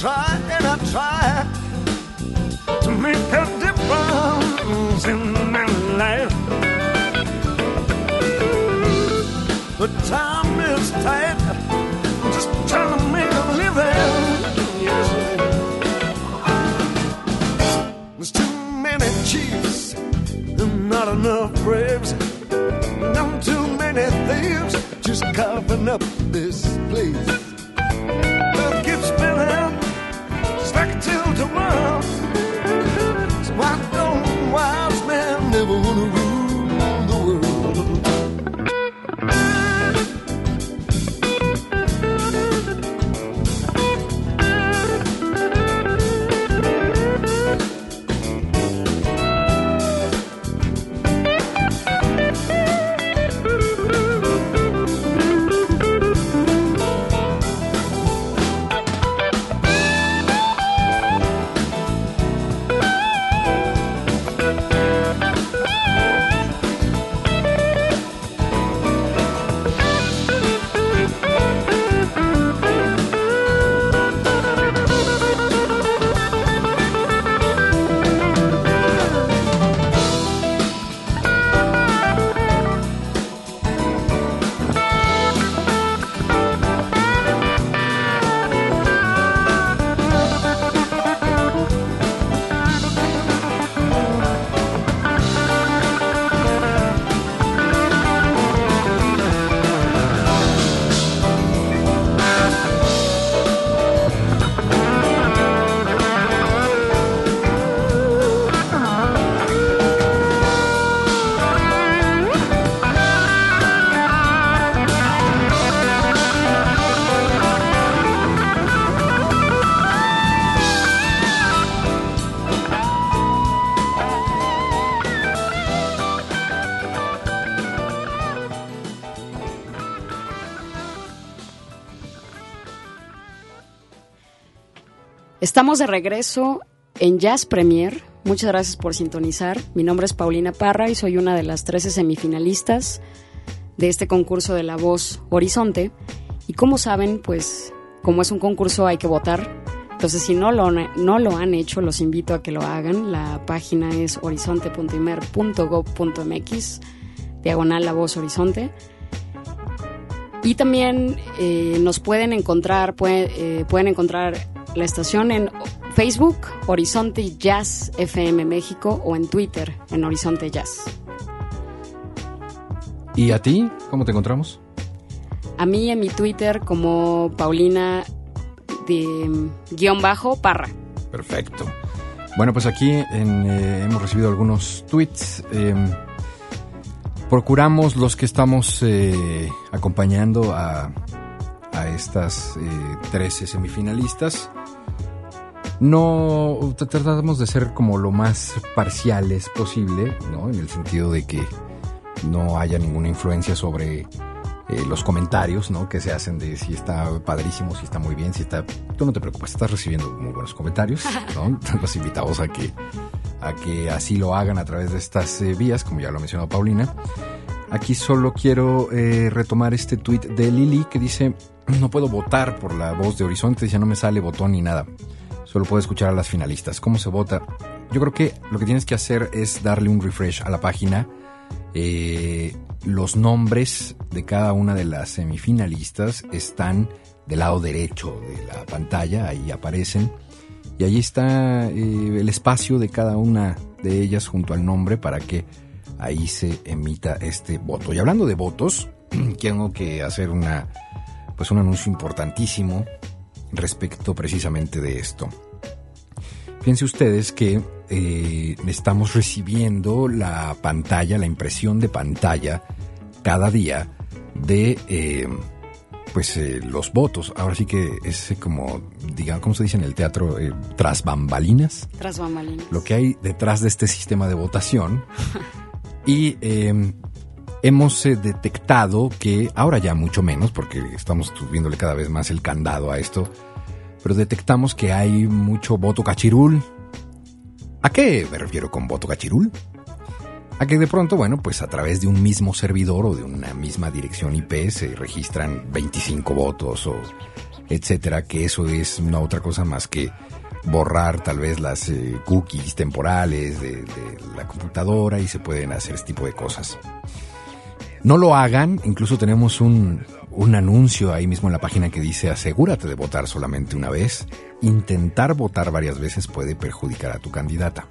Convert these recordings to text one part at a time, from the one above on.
try and I try to make a difference in my life. But time is tight, I'm just trying to make a living. Yes. There's too many chiefs and not enough braves. And I'm too many thieves just carving up Estamos de regreso en Jazz Premier. Muchas gracias por sintonizar. Mi nombre es Paulina Parra y soy una de las 13 semifinalistas de este concurso de la voz Horizonte. Y como saben, pues como es un concurso hay que votar. Entonces, si no lo, no lo han hecho, los invito a que lo hagan. La página es horizonte.imer.gov.mx, diagonal la voz Horizonte. Y también eh, nos pueden encontrar, eh, pueden encontrar la estación en Facebook, Horizonte Jazz FM México, o en Twitter, en Horizonte Jazz. ¿Y a ti? ¿Cómo te encontramos? A mí en mi Twitter como Paulina de guion bajo Parra. Perfecto. Bueno, pues aquí eh, hemos recibido algunos tweets. Em, procuramos los que estamos eh, acompañando a, a estas 13 semifinalistas. No tratamos de ser como lo más parciales posible, ¿no? En el sentido de que no haya ninguna influencia sobre eh, los comentarios, ¿no? Que se hacen de si está padrísimo, si está muy bien, si está... Tú no te preocupes, estás recibiendo muy buenos comentarios, ¿no? Los invitamos a que, a que así lo hagan a través de estas eh, vías, como ya lo ha mencionado Paulina. Aquí solo quiero eh, retomar este tweet de Lili que dice, no puedo votar por la voz de Horizonte, dice, no me sale botón ni nada. Solo puedo escuchar a las finalistas. ¿Cómo se vota? Yo creo que lo que tienes que hacer es darle un refresh a la página eh, los nombres de cada una de las semifinalistas están del lado derecho de la pantalla, ahí aparecen. Y ahí está eh, el espacio de cada una de ellas junto al nombre para que ahí se emita este voto. Y hablando de votos, tengo que hacer una, pues un anuncio importantísimo respecto precisamente de esto. Fíjense ustedes que eh, estamos recibiendo la pantalla, la impresión de pantalla cada día de eh, pues eh, los votos. Ahora sí que es como, digamos, ¿cómo se dice en el teatro? tras bambalinas. Tras bambalinas. Lo que hay detrás de este sistema de votación. y hemos detectado que, ahora ya mucho menos, porque estamos viéndole cada vez más el candado a esto, pero detectamos que hay mucho voto cachirul. ¿A qué me refiero con voto cachirul? A que de pronto, bueno, pues a través de un mismo servidor o de una misma dirección IP se registran 25 votos o etcétera, que eso es una otra cosa más que borrar tal vez las eh, cookies temporales de, de la computadora y se pueden hacer este tipo de cosas. No lo hagan, incluso tenemos un, un anuncio ahí mismo en la página que dice asegúrate de votar solamente una vez. Intentar votar varias veces puede perjudicar a tu candidata.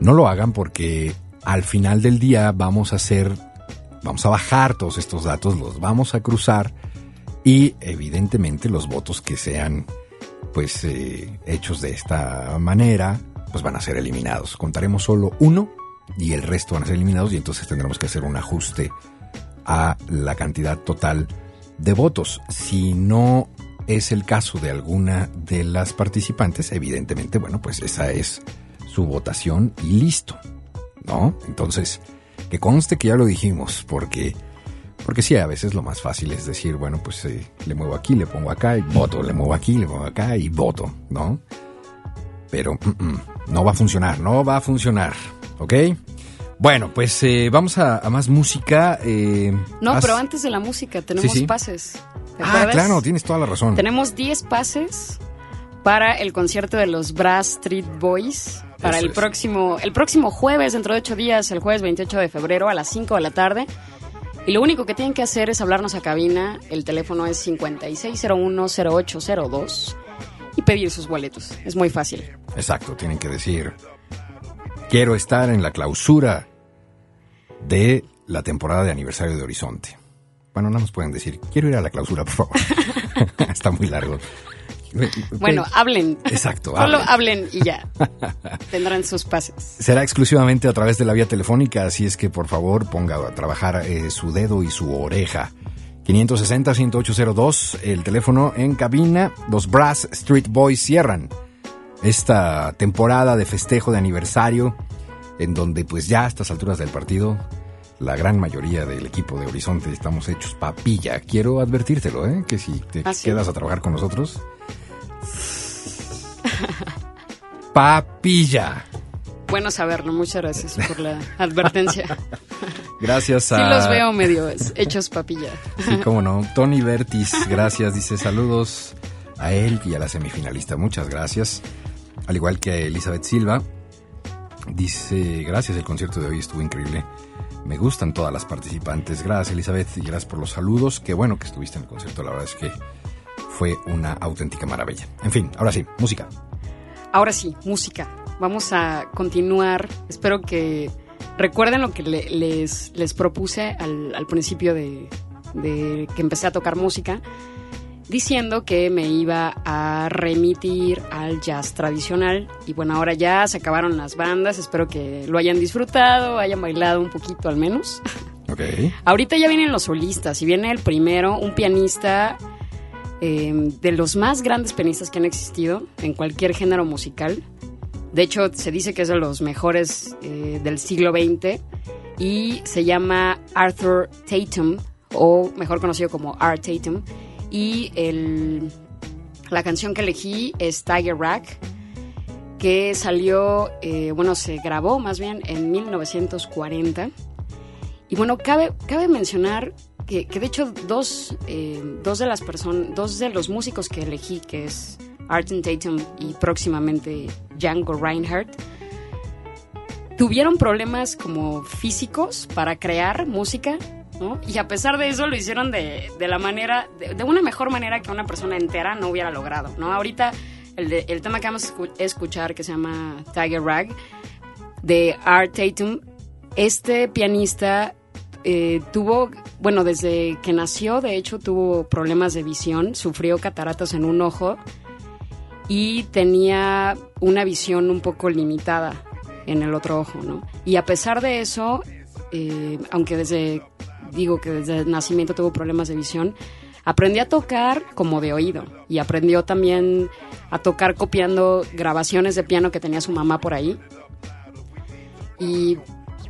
No lo hagan porque al final del día vamos a hacer, vamos a bajar todos estos datos, los vamos a cruzar y evidentemente los votos que sean pues eh, hechos de esta manera pues van a ser eliminados. Contaremos solo uno y el resto van a ser eliminados y entonces tendremos que hacer un ajuste a la cantidad total de votos. Si no es el caso de alguna de las participantes, evidentemente, bueno, pues esa es su votación y listo, ¿no? Entonces, que conste que ya lo dijimos, porque, porque sí, a veces lo más fácil es decir, bueno, pues eh, le muevo aquí, le pongo acá y voto, le muevo aquí, le muevo acá y voto, ¿no? Pero mm, mm, no va a funcionar, no va a funcionar, ¿ok? Bueno, pues eh, vamos a, más música. Eh, no, pero antes de la música tenemos pases. Ah, claro, tienes toda la razón. Tenemos 10 pases para el concierto de los Brass Street Boys para el próximo el próximo jueves, dentro de 8 días, el jueves 28 de febrero a las 5 de la tarde. Y lo único que tienen que hacer es hablarnos a cabina. El teléfono es 56010802 y pedir sus boletos. Es muy fácil. Exacto, tienen que decir quiero estar en la clausura de la temporada de aniversario de Horizonte. Bueno, no nos pueden decir, quiero ir a la clausura, por favor. Está muy largo. Bueno, hablen. Exacto. Solo hablen. y ya. Tendrán sus pases. Será exclusivamente a través de la vía telefónica, así es que por favor ponga a trabajar eh, su dedo y su oreja. 560-1802, el teléfono en cabina. Los Brass Street Boys cierran esta temporada de festejo de aniversario en donde pues ya a estas alturas del partido la gran mayoría del equipo de Horizonte estamos hechos papilla. Quiero advertírtelo, ¿eh? Que si te ¿Ah, quedas a trabajar con nosotros... papilla. Bueno saberlo, muchas gracias por la advertencia. Gracias a... Sí los veo medio hechos papilla. Sí, cómo no. Tony Vertis, gracias. Dice saludos a él y a la semifinalista. Muchas gracias. Al igual que a Elizabeth Silva. Dice, gracias, el concierto de hoy estuvo increíble. Me gustan todas las participantes. Gracias, Elizabeth, y gracias por los saludos. Qué bueno que estuviste en el concierto, la verdad es que fue una auténtica maravilla. En fin, ahora sí, música. Ahora sí, música. Vamos a continuar. Espero que recuerden lo que les, les propuse al, principio de, de que empecé a tocar música diciendo que me iba a remitir al jazz tradicional. Y bueno, ahora ya se acabaron las bandas, espero que lo hayan disfrutado, hayan bailado un poquito al menos. Ok. Ahorita ya vienen los solistas y viene el primero, un pianista eh, de los más grandes pianistas que han existido en cualquier género musical. De hecho, se dice que es de los mejores eh, del siglo XX y se llama Arthur Tatum, o mejor conocido como Art Tatum. Y la canción que elegí es Tiger Rack, que salió, eh, bueno, se grabó más bien en 1940. Y bueno, cabe, cabe mencionar que, que de hecho dos, eh, dos de las personas, dos de los músicos que elegí, que es Arten Tatum y próximamente Django Reinhardt, tuvieron problemas como físicos para crear música, ¿no? Y a pesar de eso lo hicieron de, de la manera, de, una mejor manera que una persona entera no hubiera logrado, ¿no? Ahorita el, de, el tema que vamos a escuchar, que se llama Tiger Rag, de Art Tatum, este pianista eh, tuvo, bueno, desde que nació, de hecho, tuvo problemas de visión, sufrió cataratas en un ojo y tenía una visión un poco limitada en el otro ojo, ¿no? Y a pesar de eso, eh, aunque desde, digo que desde el nacimiento tuvo problemas de visión, aprendió a tocar como de oído y aprendió también a tocar copiando grabaciones de piano que tenía su mamá por ahí. Y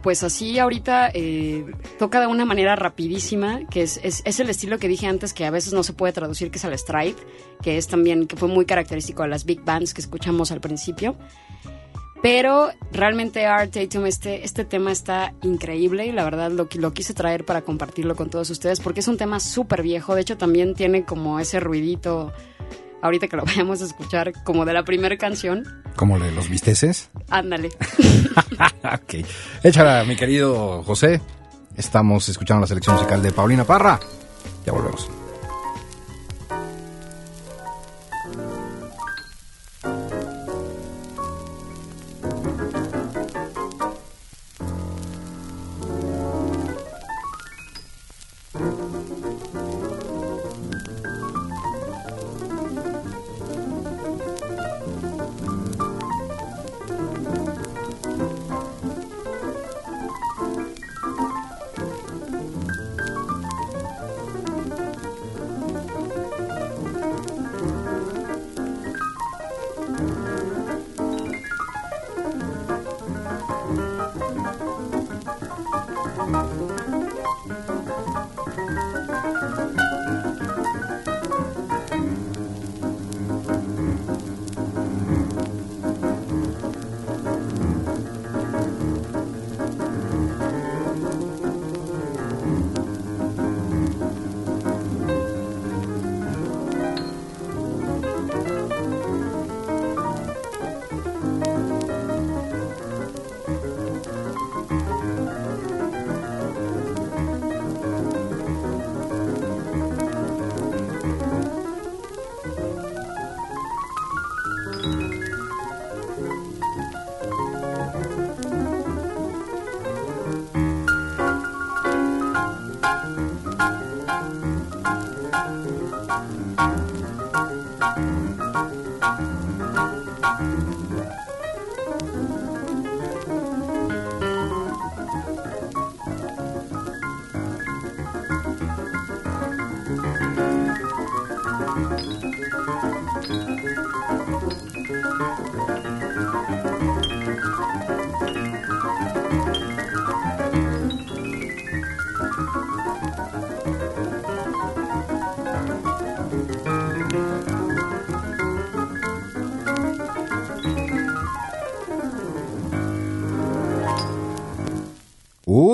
pues así ahorita eh, toca de una manera rapidísima, que es, es, el estilo que dije antes que a veces no se puede traducir, que es el stride, que es también, que fue muy característico de las big bands que escuchamos al principio. Pero realmente Art Tatum, este, este tema está increíble y la verdad lo, lo quise traer para compartirlo con todos ustedes porque es un tema súper viejo, de hecho también tiene como ese ruidito ahorita que lo vayamos a escuchar, como de la primera canción. ¿Como de los visteces? Ándale. ok. Échala, mi querido José. Estamos escuchando la selección musical de Paulina Parra. Ya volvemos.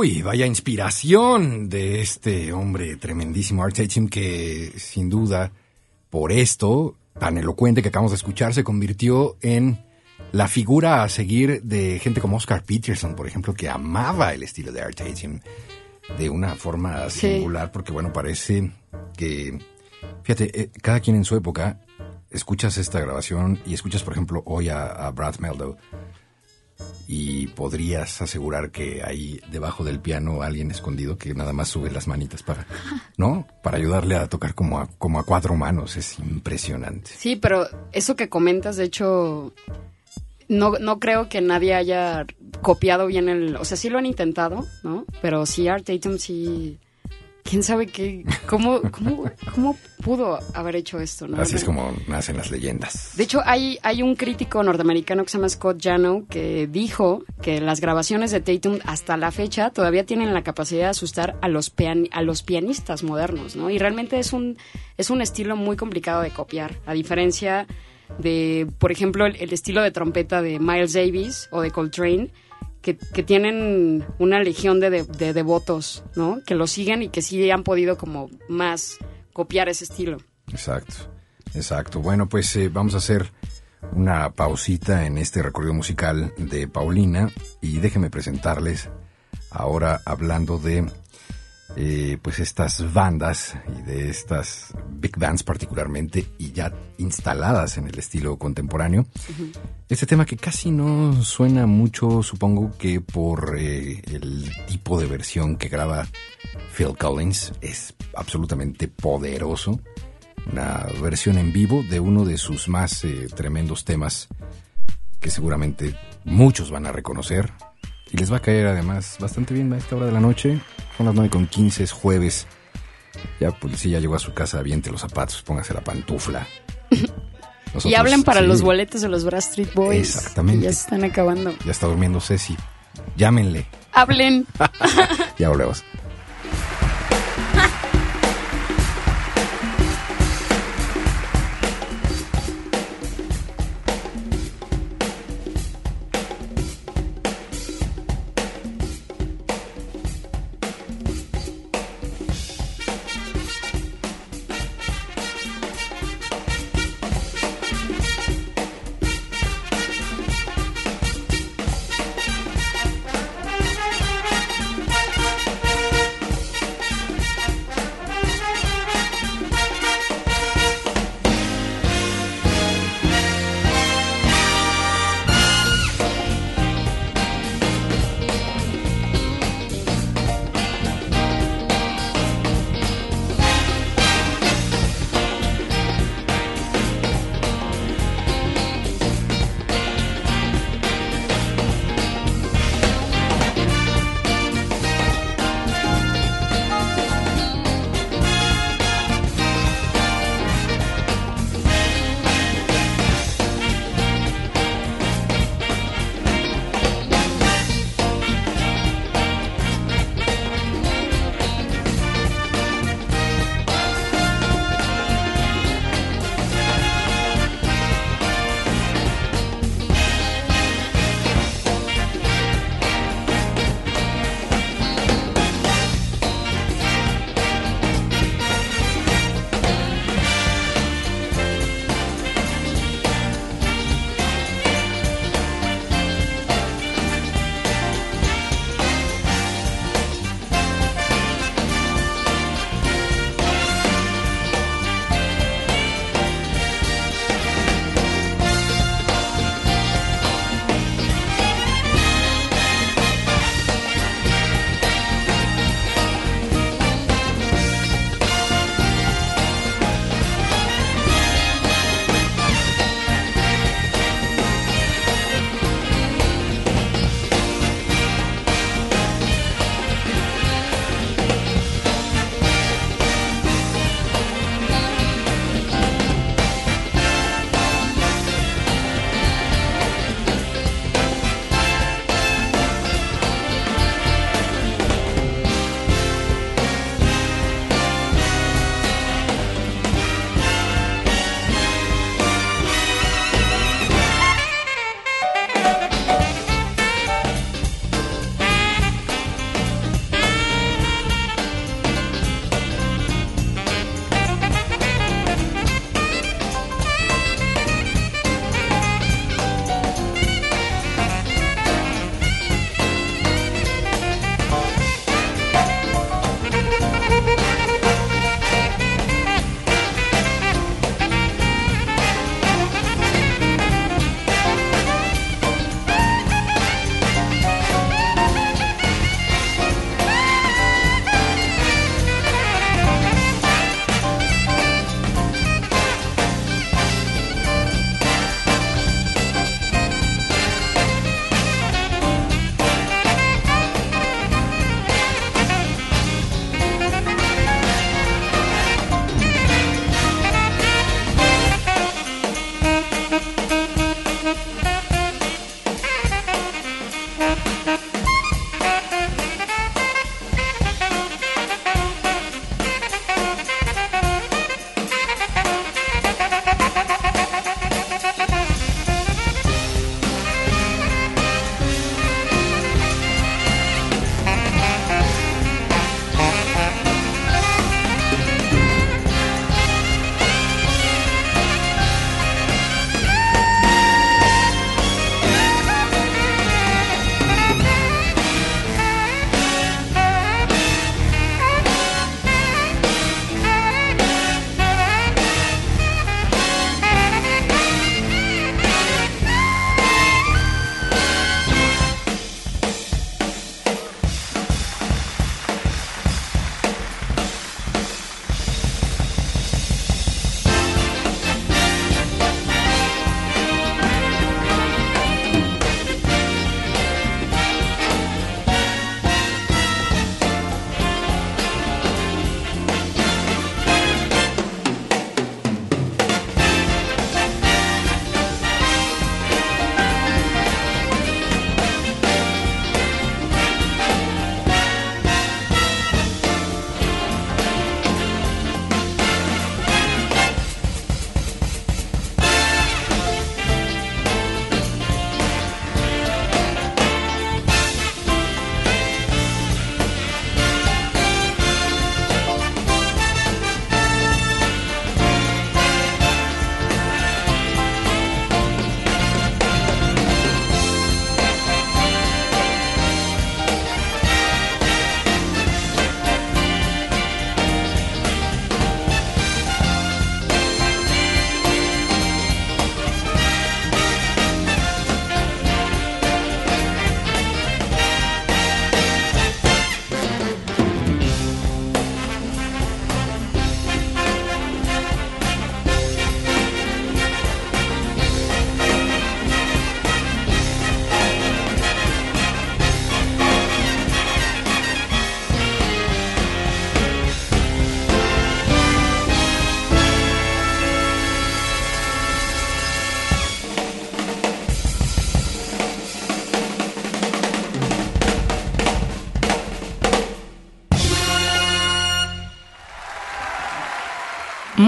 Uy, vaya inspiración de este hombre tremendísimo, Art Tatum, que sin duda, por esto, tan elocuente que acabamos de escuchar, se convirtió en la figura a seguir de gente como Oscar Peterson, por ejemplo, que amaba el estilo de Art Tatum de una forma singular, sí. porque bueno, parece que, fíjate, eh, cada quien en su época, escuchas esta grabación y escuchas, por ejemplo, hoy a, a Brad Meldo y podrías asegurar que hay debajo del piano alguien escondido que nada más sube las manitas para, ¿no? Para ayudarle a tocar como a, como a cuatro manos. Es impresionante. Sí, pero eso que comentas, de hecho, no, no creo que nadie haya copiado bien el... O sea, sí lo han intentado, ¿no? Pero sí, Art Tatum sí quién sabe qué, cómo, cómo, cómo pudo haber hecho esto, ¿no? Así es como nacen las leyendas. De hecho, hay, hay un crítico norteamericano que se llama Scott Jano que dijo que las grabaciones de Tatum hasta la fecha todavía tienen la capacidad de asustar a los, a los pianistas modernos, ¿no? Y realmente es un, es un estilo muy complicado de copiar, a diferencia de, por ejemplo, el estilo de trompeta de Miles Davis o de Coltrane, que, tienen una legión de, devotos, ¿no? Que lo siguen y que sí han podido como más copiar ese estilo. Exacto, exacto. Bueno, pues eh, vamos a hacer una pausita en este recorrido musical de Paulina y déjenme presentarles ahora hablando de eh, pues estas bandas y de estas big bands particularmente y ya instaladas en el estilo contemporáneo. Este tema que casi no suena mucho, supongo que por eh, el tipo de versión que graba Phil Collins, es absolutamente poderoso. Una versión en vivo de uno de sus más eh, tremendos temas que seguramente muchos van a reconocer, y les va a caer además bastante bien a esta hora de la noche. Son las 9 con 15, es jueves. Ya policía llegó a su casa, aviente los zapatos, póngase la pantufla. y hablen para los boletos de los Brass Street Boys. Exactamente. ya se están acabando. Ya está durmiendo Ceci. Llámenle. Hablen. ya volvemos.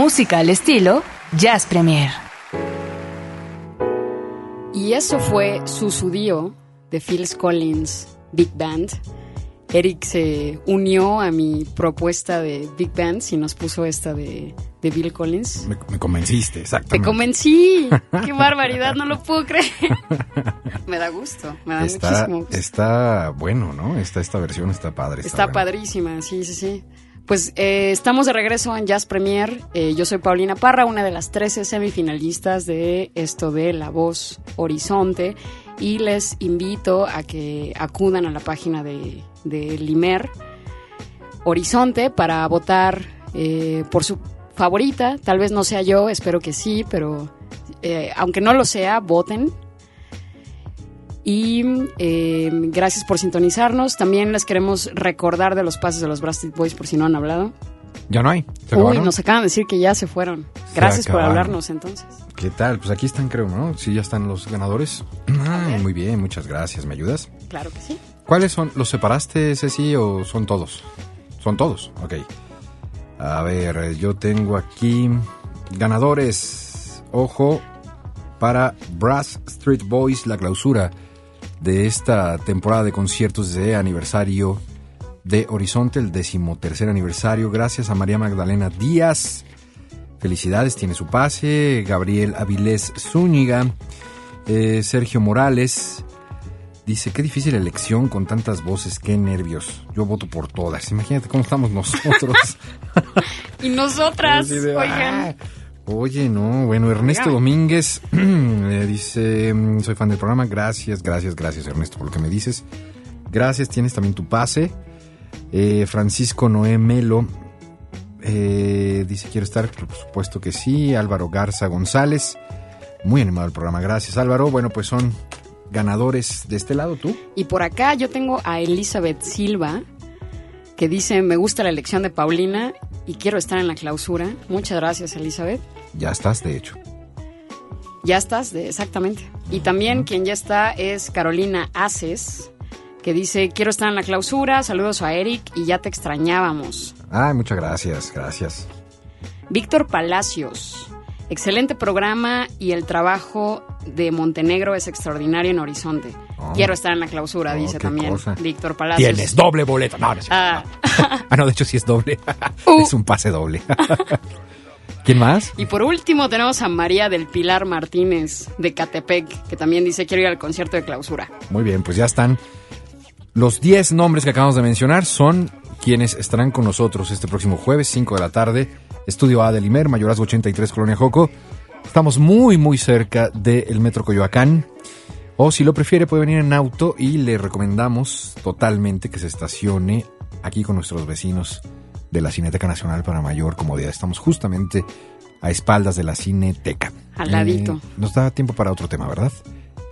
Música al estilo Jazz Premier. Y eso fue Susudio de Phil Collins Big Band. Eric se unió a mi propuesta de Big Band y nos puso esta de, de Bill Collins. Me, me convenciste, exactamente. Te convencí. Qué barbaridad, no lo puedo creer. me da gusto, me da Está, muchísimo gusto. está bueno, ¿no? Esta, esta versión está padre. Está buena. padrísima, sí, sí, sí. Pues eh, estamos de regreso en Jazz Premier. Eh, yo soy Paulina Parra, una de las 13 semifinalistas de esto de La Voz Horizonte. Y les invito a que acudan a la página de, de Limer Horizonte para votar eh, por su favorita. Tal vez no sea yo, espero que sí, pero aunque no lo sea, voten. Y eh, gracias por sintonizarnos. También les queremos recordar de los pases de los Brastic Boys por si no han hablado. Ya no hay. ¿Se Uy, acabaron? nos acaban de decir que ya se fueron. Gracias por hablarnos entonces. ¿Qué tal? Pues aquí están, creo, ¿no? Sí, ya están los ganadores. Ay, muy bien, muchas gracias. ¿Me ayudas? Claro que sí. ¿Cuáles son? ¿Los separaste, Ceci, o son todos? Son todos, ok. A ver, yo tengo aquí ganadores. Ojo, para Brass Street Boys, la clausura de esta temporada de conciertos de aniversario de Horizonte, el decimotercer aniversario. Gracias a María Magdalena Díaz. Felicidades, tiene su pase. Gabriel Avilés Zúñiga. Eh, Sergio Morales. Dice, qué difícil elección con tantas voces, qué nervios. Yo voto por todas. Imagínate cómo estamos nosotros. Y nosotras, de, oigan. "Ah". Oye, no, bueno, Ernesto. Domínguez dice, mm, soy fan del programa, gracias, gracias, gracias Ernesto por lo que me dices. Gracias, tienes también tu pase. Eh, Francisco Noé Melo eh, dice, quiero estar, por supuesto que sí. Álvaro Garza González, muy animado el programa, gracias Álvaro. Bueno, pues son ganadores de este lado, tú. Y por acá yo tengo a Elizabeth Silva, que dice, me gusta la elección de Paulina y quiero estar en la clausura. Muchas gracias, Elizabeth. Ya estás, de hecho. Ya estás, de- exactamente. Y también quien ya está es Carolina Aces, que dice, quiero estar en la clausura, saludos a Eric y ya te extrañábamos. Ay, muchas gracias, gracias. Víctor Palacios, excelente programa y el trabajo de Montenegro es extraordinario en Horizonte. Oh. Quiero estar en la clausura, Oh, dice también cosa. Víctor Palacios. Tienes doble boleto. No, no. Ah, Ah, no, de hecho sí es doble. Uh. es un pase doble. ¿Quién más? y por último tenemos a María del Pilar Martínez de Catepec, que también dice quiero ir al concierto de clausura. Muy bien, pues ya están. Los 10 nombres que acabamos de mencionar son quienes estarán con nosotros este próximo jueves, 5 de la tarde. Estudio A de Limer, Mayorazgo 83, Colonia Joco. Estamos muy, muy cerca del Metro Coyoacán. O si lo prefiere, puede venir en auto y le recomendamos totalmente que se estacione aquí con nuestros vecinos de la Cineteca Nacional para mayor comodidad. Estamos justamente a espaldas de la Cineteca. Al ladito. Eh, nos da tiempo para otro tema, ¿verdad?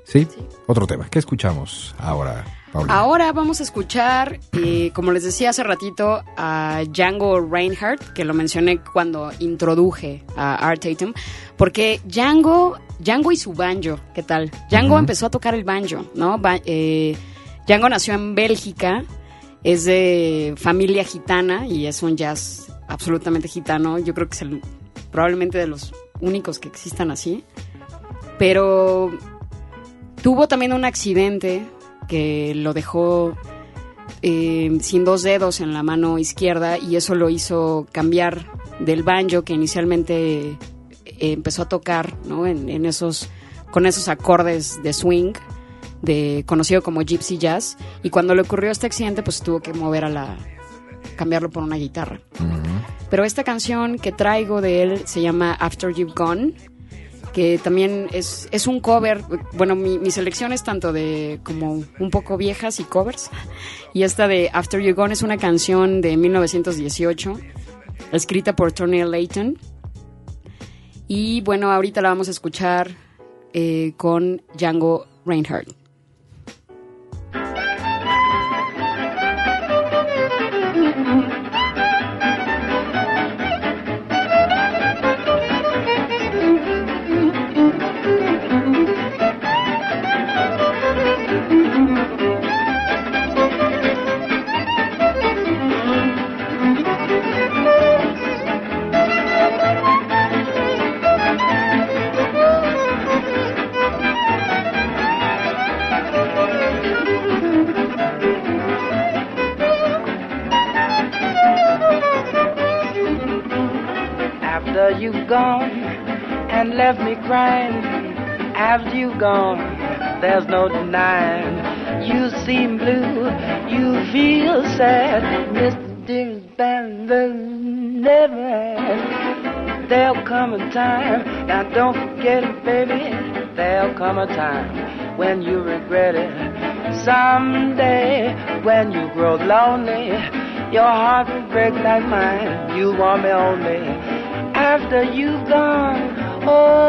¿Sí? Otro tema. ¿Qué escuchamos ahora, Paulina? Ahora vamos a escuchar, eh, como les decía hace ratito, a Django Reinhardt, que lo mencioné cuando introduje a Art Tatum, porque Django, Django y su banjo, ¿qué tal? Django empezó a tocar el banjo, ¿no? Ba- eh, Django nació en Bélgica, es de familia gitana y es un jazz absolutamente gitano. Yo creo que es el, probablemente de los únicos que existan así. Pero tuvo también un accidente que lo dejó eh, sin dos dedos en la mano izquierda y eso lo hizo cambiar del banjo que inicialmente eh, empezó a tocar ¿no? en, en esos con esos acordes de swing de conocido como gypsy jazz y cuando le ocurrió este accidente pues tuvo que mover a la cambiarlo por una guitarra pero esta canción que traigo de él se llama After You've Gone, que también es, es un cover. Bueno, mi, mi selección es tanto de como un poco viejas y covers. Y esta de After You've Gone es una canción de 1918, escrita por Tony Layton. Y bueno, ahorita la vamos a escuchar eh, con Django Reinhardt. Left me crying after you've gone. There's no denying. You seem blue, you feel sad. Mr. Dearest never There'll come a time, now don't forget it, baby. There'll come a time when you regret it. Someday, when you grow lonely, your heart will break like mine. You want me only after you've gone. Oh,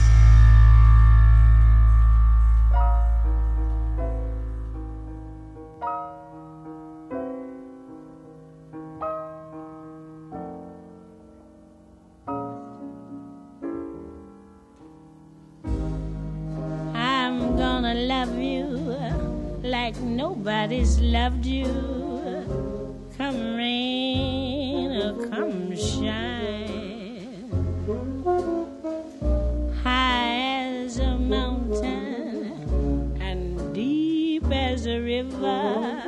always loved you. Come rain or come shine. High as a mountain and deep as a river.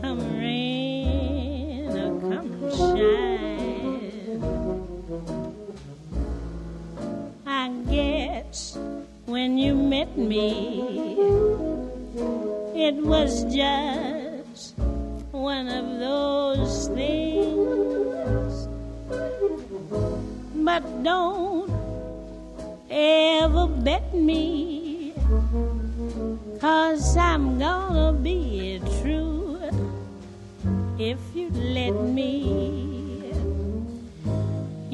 Come rain or come shine. I guess when you met me. It was just one of those things. But don't ever bet me, cause I'm gonna be true if you let me.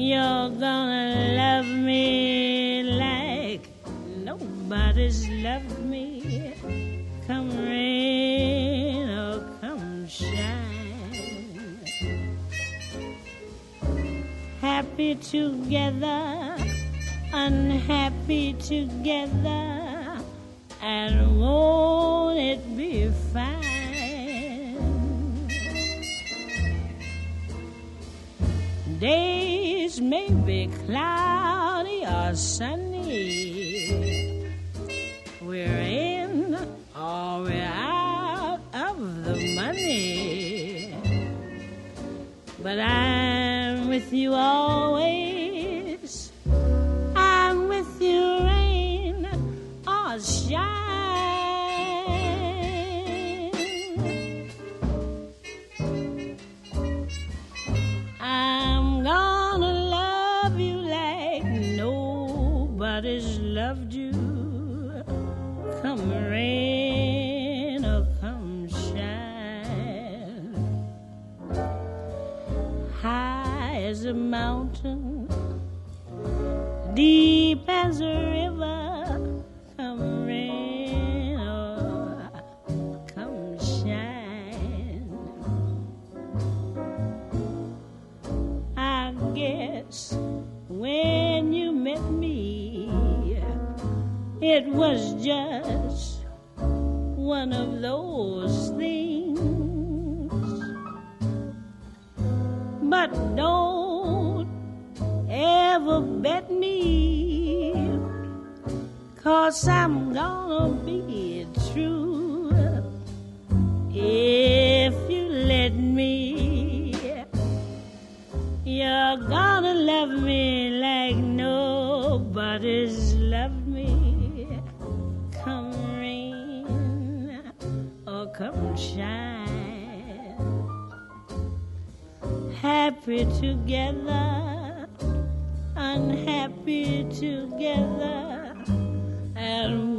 You're gonna love me like nobody's loved me. Come rain or come shine. Happy together, unhappy together, and won't it be fine? Days may be cloudy or sunny. We're but I'm with you always. Happy together, unhappy together, and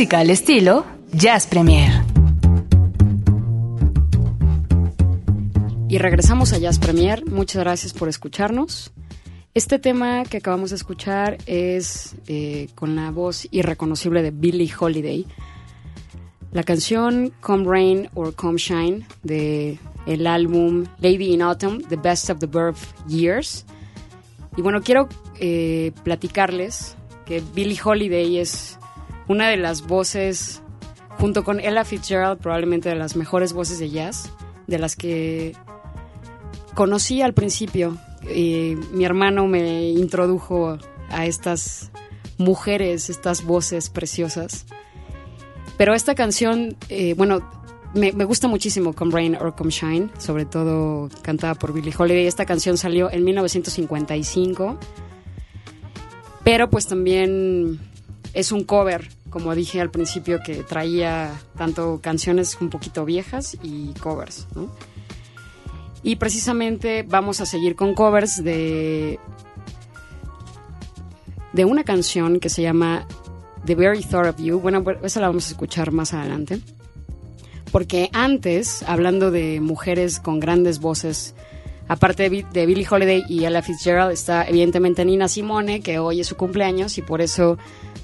Música al estilo Jazz Premier. Y regresamos a Jazz Premier. Muchas gracias por escucharnos. Este tema que acabamos de escuchar es eh, con la voz irreconocible de Billie Holiday. La canción Come Rain or Come Shine de el álbum Lady in Autumn, The Best of the Birth Years. Y bueno, quiero eh, platicarles que Billie Holiday es una de las voces, junto con Ella Fitzgerald, probablemente de las mejores voces de jazz, de las que conocí al principio. Eh, mi hermano me introdujo a estas mujeres, estas voces preciosas. Pero esta canción, eh, bueno, me, me, gusta muchísimo Come Rain or Come Shine, sobre todo cantada por Billie Holiday. Esta canción salió en 1955, pero pues también es un cover, como dije al principio, que traía tanto canciones un poquito viejas y covers, ¿no? Y precisamente vamos a seguir con covers de, de una canción que se llama The Very Thought of You. Bueno, esa la vamos a escuchar más adelante. Porque antes, hablando de mujeres con grandes voces, aparte de, de Billie Holiday y Ella Fitzgerald, está evidentemente Nina Simone, que hoy es su cumpleaños, y por eso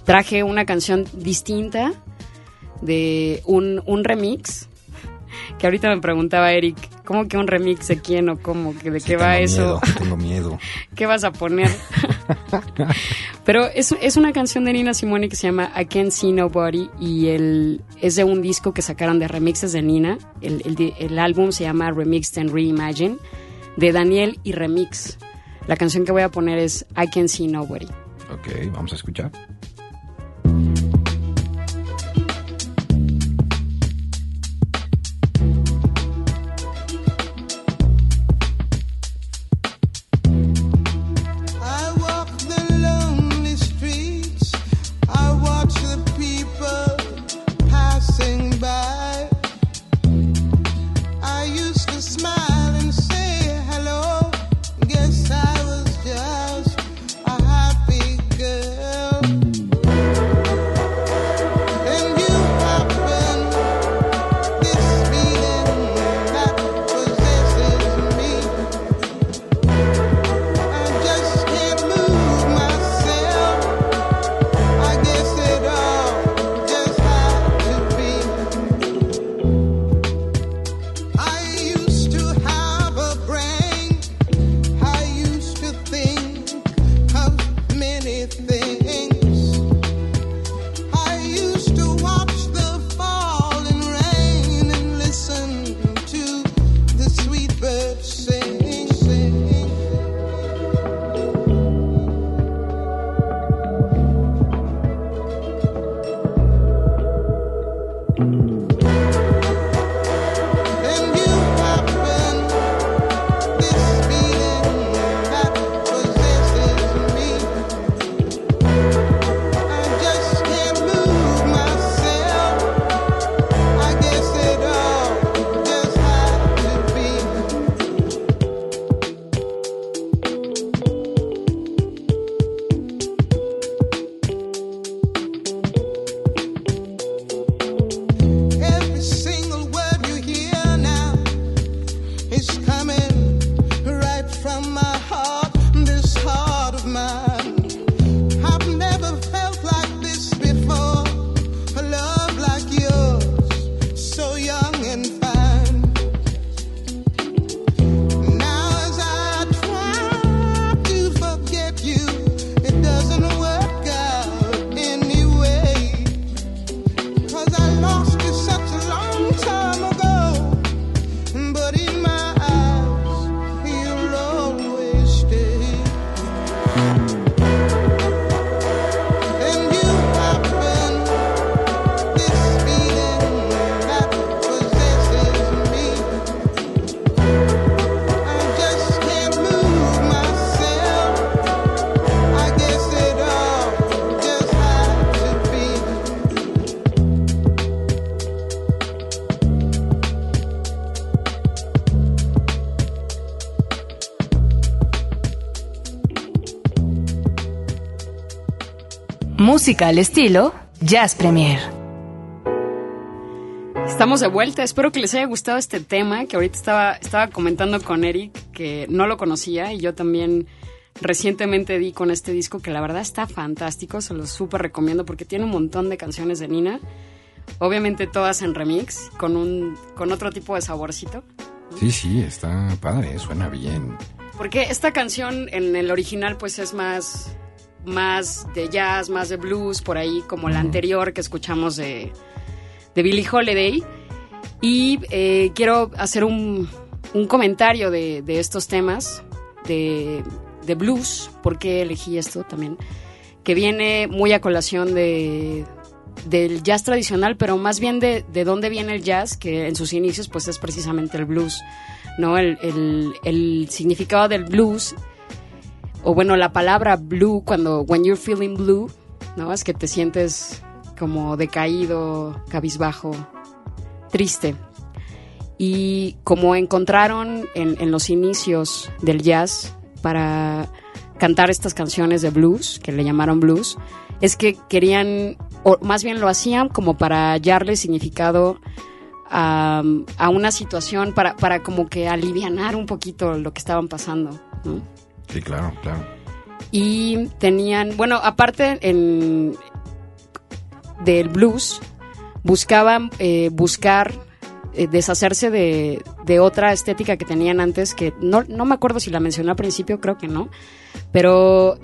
traje una canción distinta de un, un remix que ahorita me preguntaba Eric, ¿cómo que un remix de quién o cómo? ¿De Sí, qué va eso? tengo miedo. ¿Qué vas a poner? Pero es, es una canción de Nina Simone que se llama I Can't See Nobody y el, es de un disco que sacaron de remixes de Nina. El, el álbum se llama Remixed and Reimagine de Daniel y Remix. La canción que voy a poner es I Can't See Nobody. Ok, vamos a escuchar. Música al estilo Jazz Premier. Estamos de vuelta, espero que les haya gustado este tema que ahorita estaba, estaba comentando con Eric que no lo conocía y yo también recientemente di con este disco que la verdad está fantástico, se lo súper recomiendo porque tiene un montón de canciones de Nina, obviamente todas en remix, con, un, con otro tipo de saborcito. Sí, sí, está padre, suena bien. Porque esta canción en el original pues es más, más de jazz, más de blues, por ahí como la anterior que escuchamos de, de Billie Holiday. Y eh, quiero hacer un, un comentario de, de estos temas de, de blues, porque elegí esto también, que viene muy a colación de, del jazz tradicional, pero más bien de, de dónde viene el jazz, que en sus inicios pues es precisamente el blues, ¿no? El, el, el significado del blues, o bueno, la palabra blue, cuando, when you're feeling blue, ¿no? Es que te sientes como decaído, cabizbajo, triste. Y como encontraron en, los inicios del jazz para cantar estas canciones de blues, que le llamaron blues, es que querían, o más bien lo hacían como para hallarle significado a, una situación, para, como que alivianar un poquito lo que estaban pasando. Sí, claro, claro. Y tenían, bueno, aparte en, del blues, buscaban eh, buscar eh, deshacerse de, de otra estética que tenían antes, que no, no me acuerdo si la mencioné al principio, creo que no, pero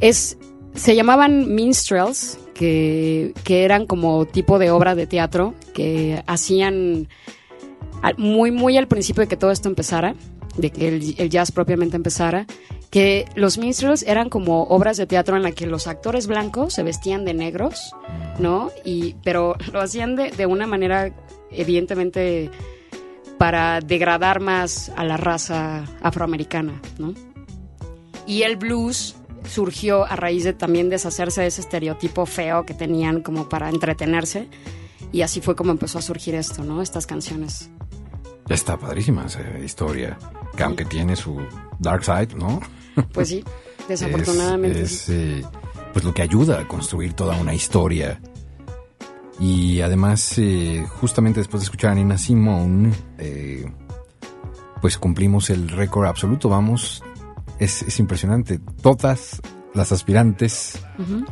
es, se llamaban minstrels, que, que eran como tipo de obra de teatro, que hacían muy, muy al principio de que todo esto empezara, de que el, el jazz propiamente empezara, que los minstrels eran como obras de teatro en la que los actores blancos se vestían de negros, ¿no? Y, pero lo hacían de, de una manera, evidentemente, para degradar más a la raza afroamericana, ¿no? Y el blues surgió a raíz de también deshacerse de ese estereotipo feo que tenían como para entretenerse. Y así fue como empezó a surgir esto, ¿no? Estas canciones. Ya está padrísima esa historia, que aunque tiene su dark side, ¿no? Pues sí, desafortunadamente. Es, sí. es, eh, pues lo que ayuda a construir toda una historia. Y además, eh, justamente después de escuchar a Nina Simone, eh, pues cumplimos el récord absoluto. Vamos, es, es impresionante. Todas las aspirantes,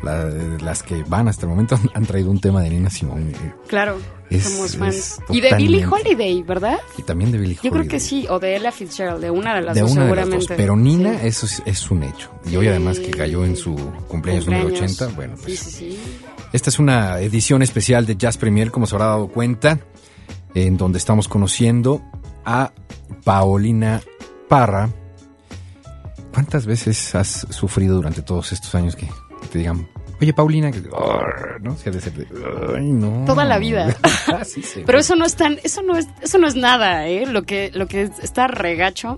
la- las que van hasta el momento, han, traído un tema de Nina Simone. eh, Claro, Es- somos fans. Y de Billie Holiday, ¿verdad? Y también de Billie Yo creo Holiday. que sí, o de Ella Fitzgerald, de una de las de dos una de las seguramente. dos. Pero Nina, Sí. eso es, es un hecho. Y hoy además que cayó en su cumpleaños, número Cumpleaños. 80, bueno, pues Sí, sí, sí. esta es una edición especial de Jazz Premier, como se habrá dado cuenta, en donde estamos conociendo a Paulina Parra. ¿Cuántas veces has sufrido durante todos estos años que te digan, oye Paulina, que, ¿no? Se ha de ser de, ay, no. Toda la vida. Sí, sí. Pero eso no es tan, eso no es, eso no es nada, ¿eh? Lo que, lo que está regacho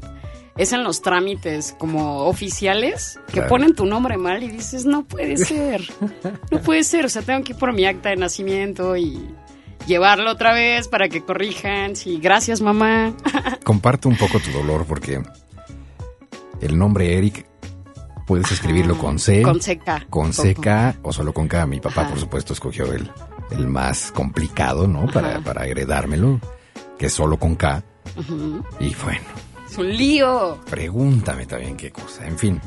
es en los trámites como oficiales que Claro. ponen tu nombre mal y dices, no puede ser, no puede ser, o sea, tengo que ir por mi acta de nacimiento y llevarlo otra vez para que corrijan, sí, gracias mamá. Comparto un poco tu dolor porque el nombre Eric puedes escribirlo con C, Con CK. con CK o solo con K. Mi papá, Ajá. por supuesto, escogió el, el más complicado, ¿no? Para, para heredármelo, que es solo con K. Y bueno, Es un lío. pregúntame también qué cosa. En fin.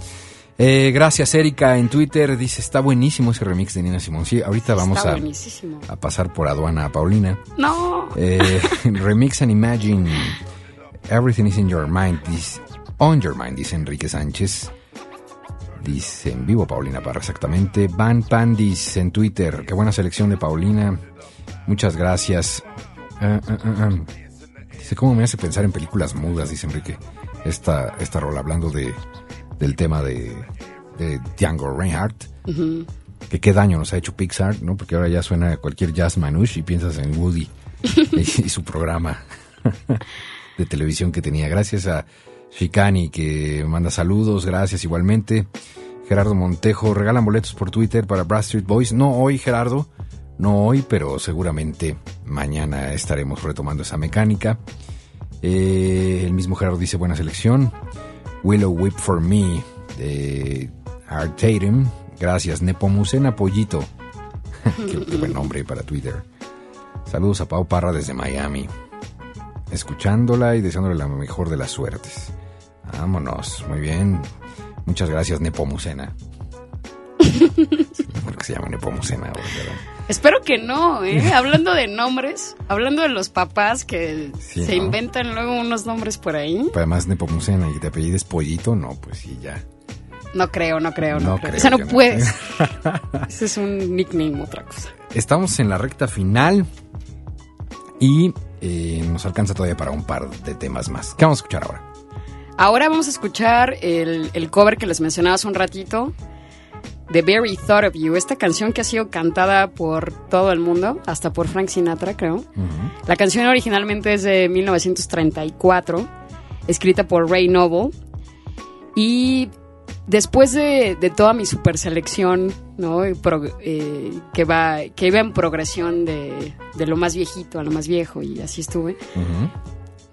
Eh, gracias, Erika, en Twitter. Dice, está buenísimo ese remix de Nina Simón. Sí, ahorita vamos a, a pasar por aduana a Paulina. No. Eh, remix and Imagine Everything is in your mind. On your mind, dice Enrique Sánchez. Dice en vivo Paulina Parra, exactamente. Van Pandis en Twitter. Qué buena selección de Paulina. Muchas gracias. Ah, ah, ah. Dice, ¿cómo me hace pensar en películas mudas? Dice Enrique. Esta, esta rola, hablando de, del tema de, de Django Reinhardt. Que qué daño nos ha hecho Pixar, ¿no? Porque ahora ya suena cualquier jazz manouche y piensas en Woody y, y su programa de televisión que tenía. Gracias a Shikani que manda saludos, gracias igualmente. Gerardo Montejo, regalan boletos por Twitter para Brad Street Boys. No hoy, Gerardo, no hoy, pero seguramente mañana estaremos retomando esa mecánica. Eh, el mismo Gerardo dice buena selección. Willow Whip for Me de Art Tatum. Gracias, Nepomucena Pollito. qué buen nombre para Twitter. Saludos a Pau Parra desde Miami. Escuchándola y deseándole la mejor de las suertes. Vámonos, muy bien. Muchas gracias, Nepomucena. Creo que se llama Nepomucena pero- Espero que no, ¿eh? hablando de nombres, hablando de los papás que Sí, se ¿no? inventan luego unos nombres por ahí. Pero además Nepomucena y te apellides Pollito, no, pues sí, ya. No creo, no creo, no, No creo. creo Esa no que no. puede ser. Ese es un nickname, otra cosa. Estamos en la recta final y eh, nos alcanza todavía para un par de temas más. ¿Qué vamos a escuchar ahora? Ahora vamos a escuchar el, el cover que les mencionaba hace un ratito, The Very Thought of You, esta canción que ha sido cantada por todo el mundo, hasta por Frank Sinatra, creo. La canción originalmente es de 1934, escrita por Ray Noble. Y después de, de toda mi super selección, ¿no? Pro- eh, que, va, que iba en progresión de, de lo más viejito a lo más viejo, y así estuve,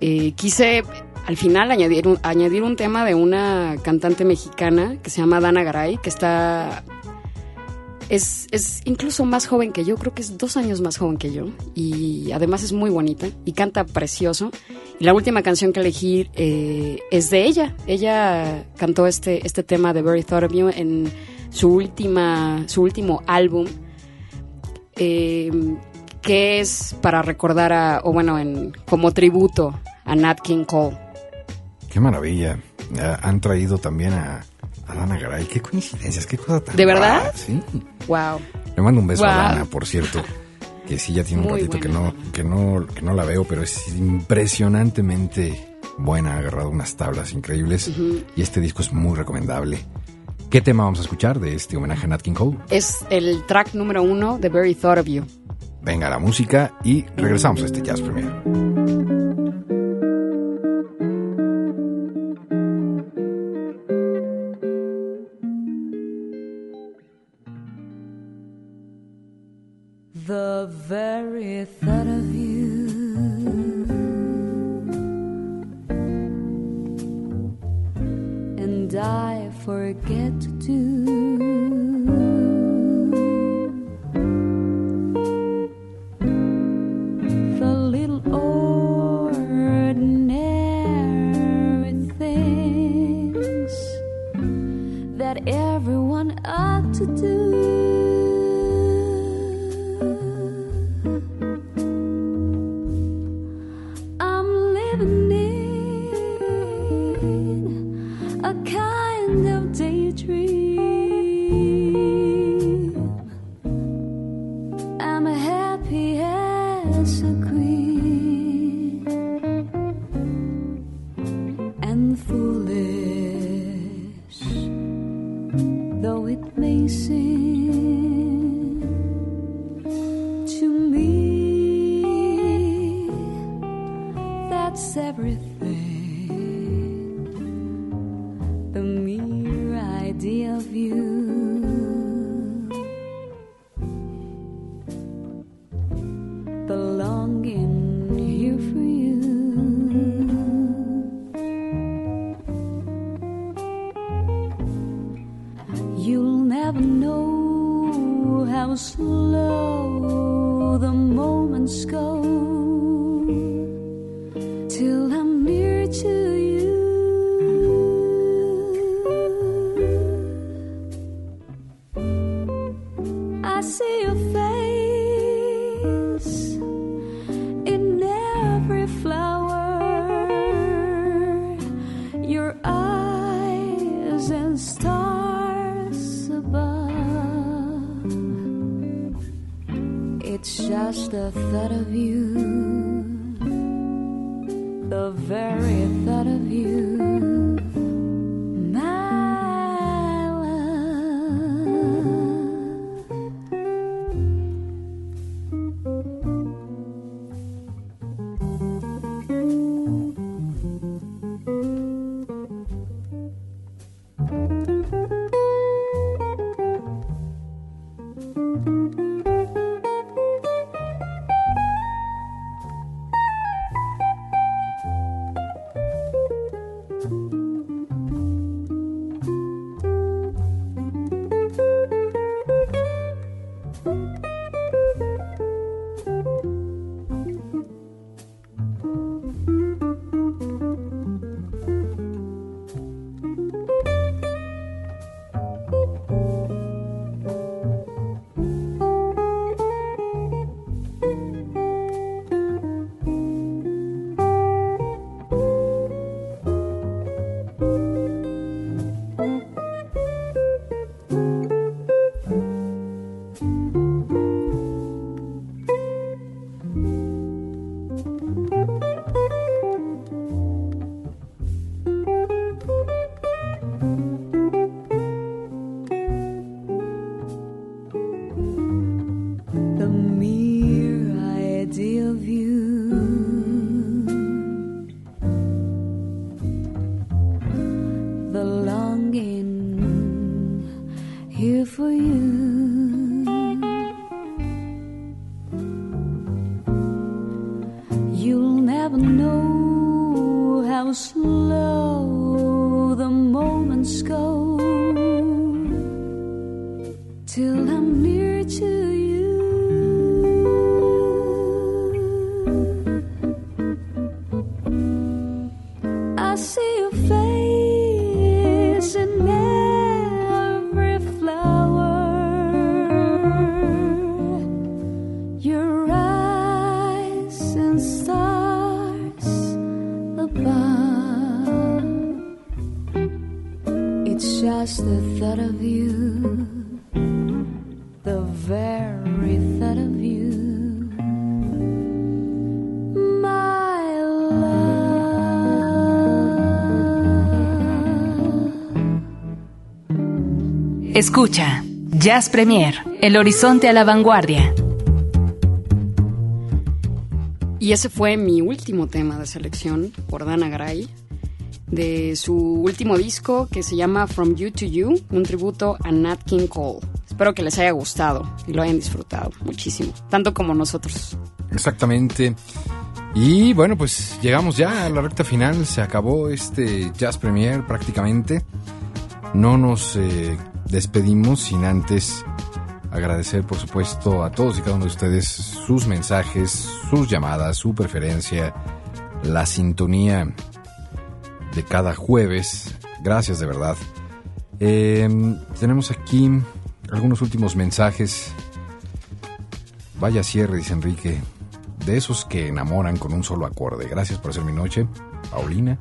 eh, quise al final añadir un, añadir un tema de una cantante mexicana que se llama Dana Garay, que está... Es, es incluso más joven que yo, creo que es dos años más joven que yo, y además es muy bonita y canta precioso. Y la última canción que elegí eh, es de ella. Ella cantó este, este tema de Very Thought of You en su, última, su último álbum, eh, que es para recordar a, o bueno, en, como tributo a Nat King Cole. Qué maravilla. Han traído también a, a Dana Garay. Qué coincidencias, qué cosa tan ¿De verdad? rara, Sí. Wow. Le mando un beso a Wow. Dana, por cierto. Que sí, ya tiene un Muy ratito que no, que, no, que no la veo, pero es impresionantemente buena. Ha agarrado unas tablas increíbles. Y este disco es muy recomendable. ¿Qué tema vamos a escuchar de este homenaje a Nat King Cole? Es el track número uno de Very Thought of You. Venga la música y regresamos a este Jazz Premier. Very thought of you It's just the thought of you, the very thought how slow the moments go. Till I'm Escucha, Jazz Premier, El Horizonte a la Vanguardia. Y ese fue mi último tema de selección por Dana Gray, de su último disco que se llama From You to You, un tributo a Nat King Cole. Espero que les haya gustado y lo hayan disfrutado muchísimo, tanto como nosotros. Exactamente. Y bueno, pues llegamos ya a la recta final. Se acabó este Jazz Premier prácticamente. No nos eh, despedimos sin antes agradecer, por supuesto, a todos y cada uno de ustedes sus mensajes, sus llamadas, su preferencia, la sintonía de cada jueves. Gracias de verdad. Eh, tenemos aquí algunos últimos mensajes. Vaya cierre, dice Enrique. De esos que enamoran con un solo acorde. Gracias por hacer mi noche, Paulina.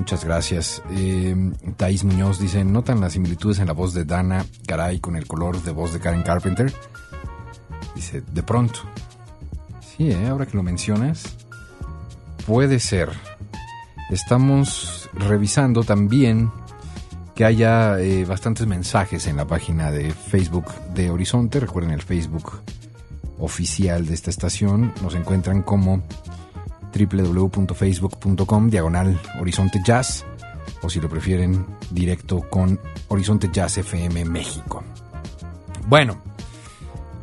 Muchas gracias. Eh, Thais Muñoz dice, ¿notan las similitudes en la voz de Dana Garay con el color de voz de Karen Carpenter? Dice, de pronto. Sí, ¿eh? ahora que lo mencionas, puede ser. Estamos revisando también que haya eh, bastantes mensajes en la página de Facebook de Horizonte. Recuerden el Facebook oficial de esta estación. Nos encuentran como www.facebook.com diagonal Horizonte Jazz o si lo prefieren directo con Horizonte Jazz FM México. Bueno,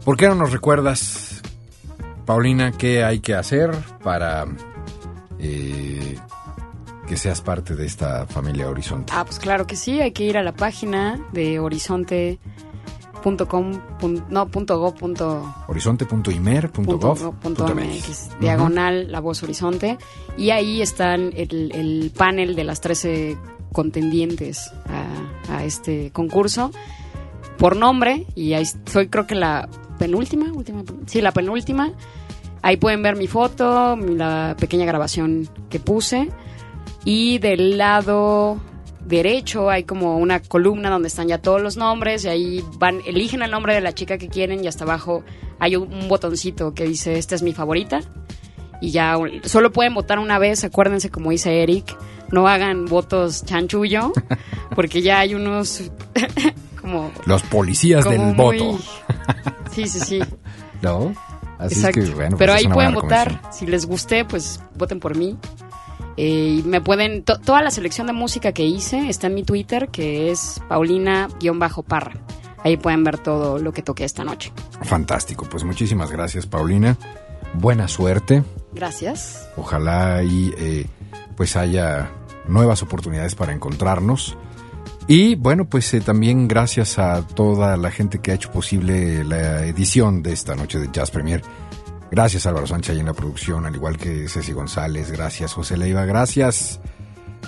¿por qué no nos recuerdas, Paulina, qué hay que hacer para eh, que seas parte de esta familia Horizonte? Ah, pues claro que sí, hay que ir a la página de horizonte.com, no, punto go, punto Horizonte.imer.gov.mx diagonal La Voz Horizonte, y ahí están el, el panel de las 13 contendientes a, a este concurso por nombre, y ahí soy creo que la penúltima, última, sí, la penúltima. Ahí pueden ver mi foto, la pequeña grabación que puse, y del lado derecho hay como una columna donde están ya todos los nombres y ahí van, eligen el nombre de la chica que quieren y hasta abajo hay un, un botoncito que dice esta es mi favorita y ya solo pueden votar una vez, acuérdense como dice Eric, no hagan votos chanchullo porque ya hay unos como, Los policías como del muy- voto. Sí, sí, sí. ¿No? Así Exacto. es que, bueno, Pero pues es ahí pueden votar. Si les guste, pues voten por mí. Eh, me pueden. to- toda la selección de música que hice está en mi Twitter, que es Paulina-Parra. Ahí pueden ver todo lo que toqué esta noche. Fantástico, pues muchísimas gracias, Paulina. Buena suerte. Gracias. Ojalá y eh, pues haya nuevas oportunidades para encontrarnos. Y bueno, pues eh, también gracias a toda la gente que ha hecho posible la edición de esta noche de Jazz Premier. Gracias Álvaro Sánchez ahí en la producción, al igual que Ceci González. Gracias José Leiva. Gracias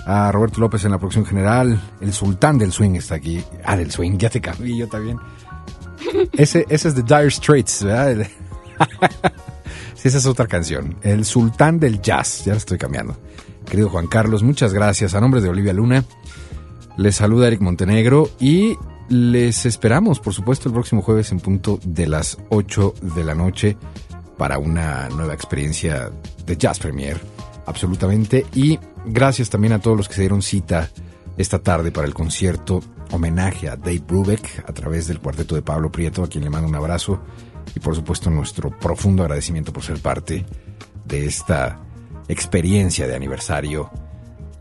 a Roberto López en la producción general. El sultán del swing está aquí. Ah, del swing, ya te cambié yo también. Ese, es de Dire Straits, ¿verdad? Sí, esa es otra canción. El sultán del jazz. Ya la estoy cambiando. Querido Juan Carlos, muchas gracias. A nombre de Olivia Luna, les saluda Eric Montenegro y les esperamos, por supuesto, el próximo jueves en punto de las 8 de la noche para una nueva experiencia de Jazz Premier. Absolutamente. Y gracias también a todos los que se dieron cita esta tarde para el concierto homenaje a Dave Brubeck a través del cuarteto de Pablo Prieto, a quien le mando un abrazo y por supuesto nuestro profundo agradecimiento por ser parte de esta experiencia de aniversario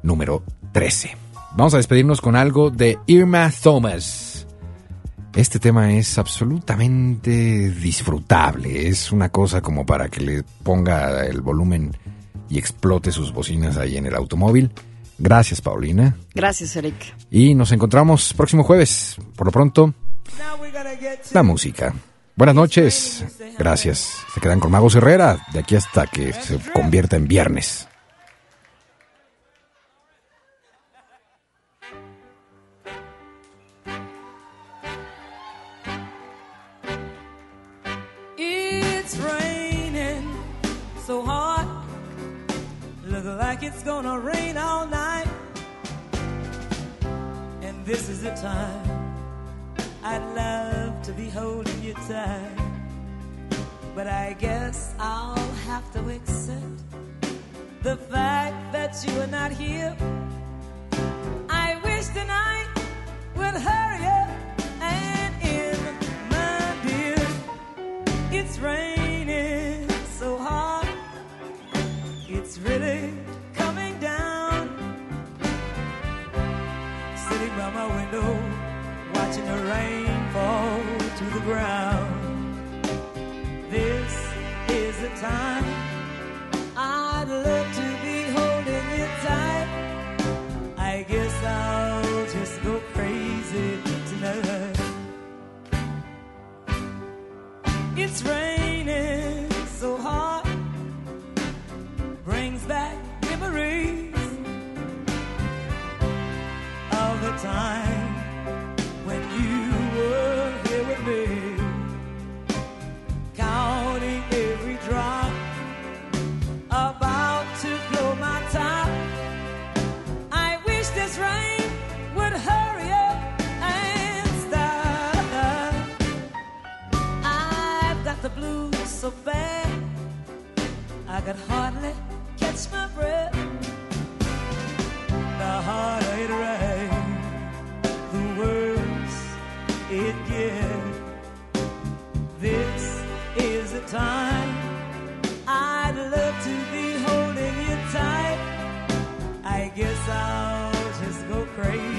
número 13. Vamos a despedirnos con algo de Irma Thomas. Este tema es absolutamente disfrutable. Es una cosa como para que le ponga el volumen y explote sus bocinas ahí en el automóvil. Gracias, Paulina. Gracias, Eric. Y nos encontramos próximo jueves. Por lo pronto, la música. Buenas noches. Gracias. Se quedan con Magos Herrera de aquí hasta que se convierta en viernes. It's gonna rain all night. And this is the time I'd love to be holding you tight. But I guess I'll have to accept the fact that you are not here. I wish tonight would hurry up and end, my dear. It's raining so hard. It's really my window, watching the rain fall to the ground. This is the time I'd love to be holding you tight. I guess I'll just go crazy tonight. It's raining time when you were here with me, counting every drop, about to blow my top. I wish this rain would hurry up and stop. I've got the blues so bad, I could hardly catch my breath. Time I'd love to be holding you tight. I guess I'll just go crazy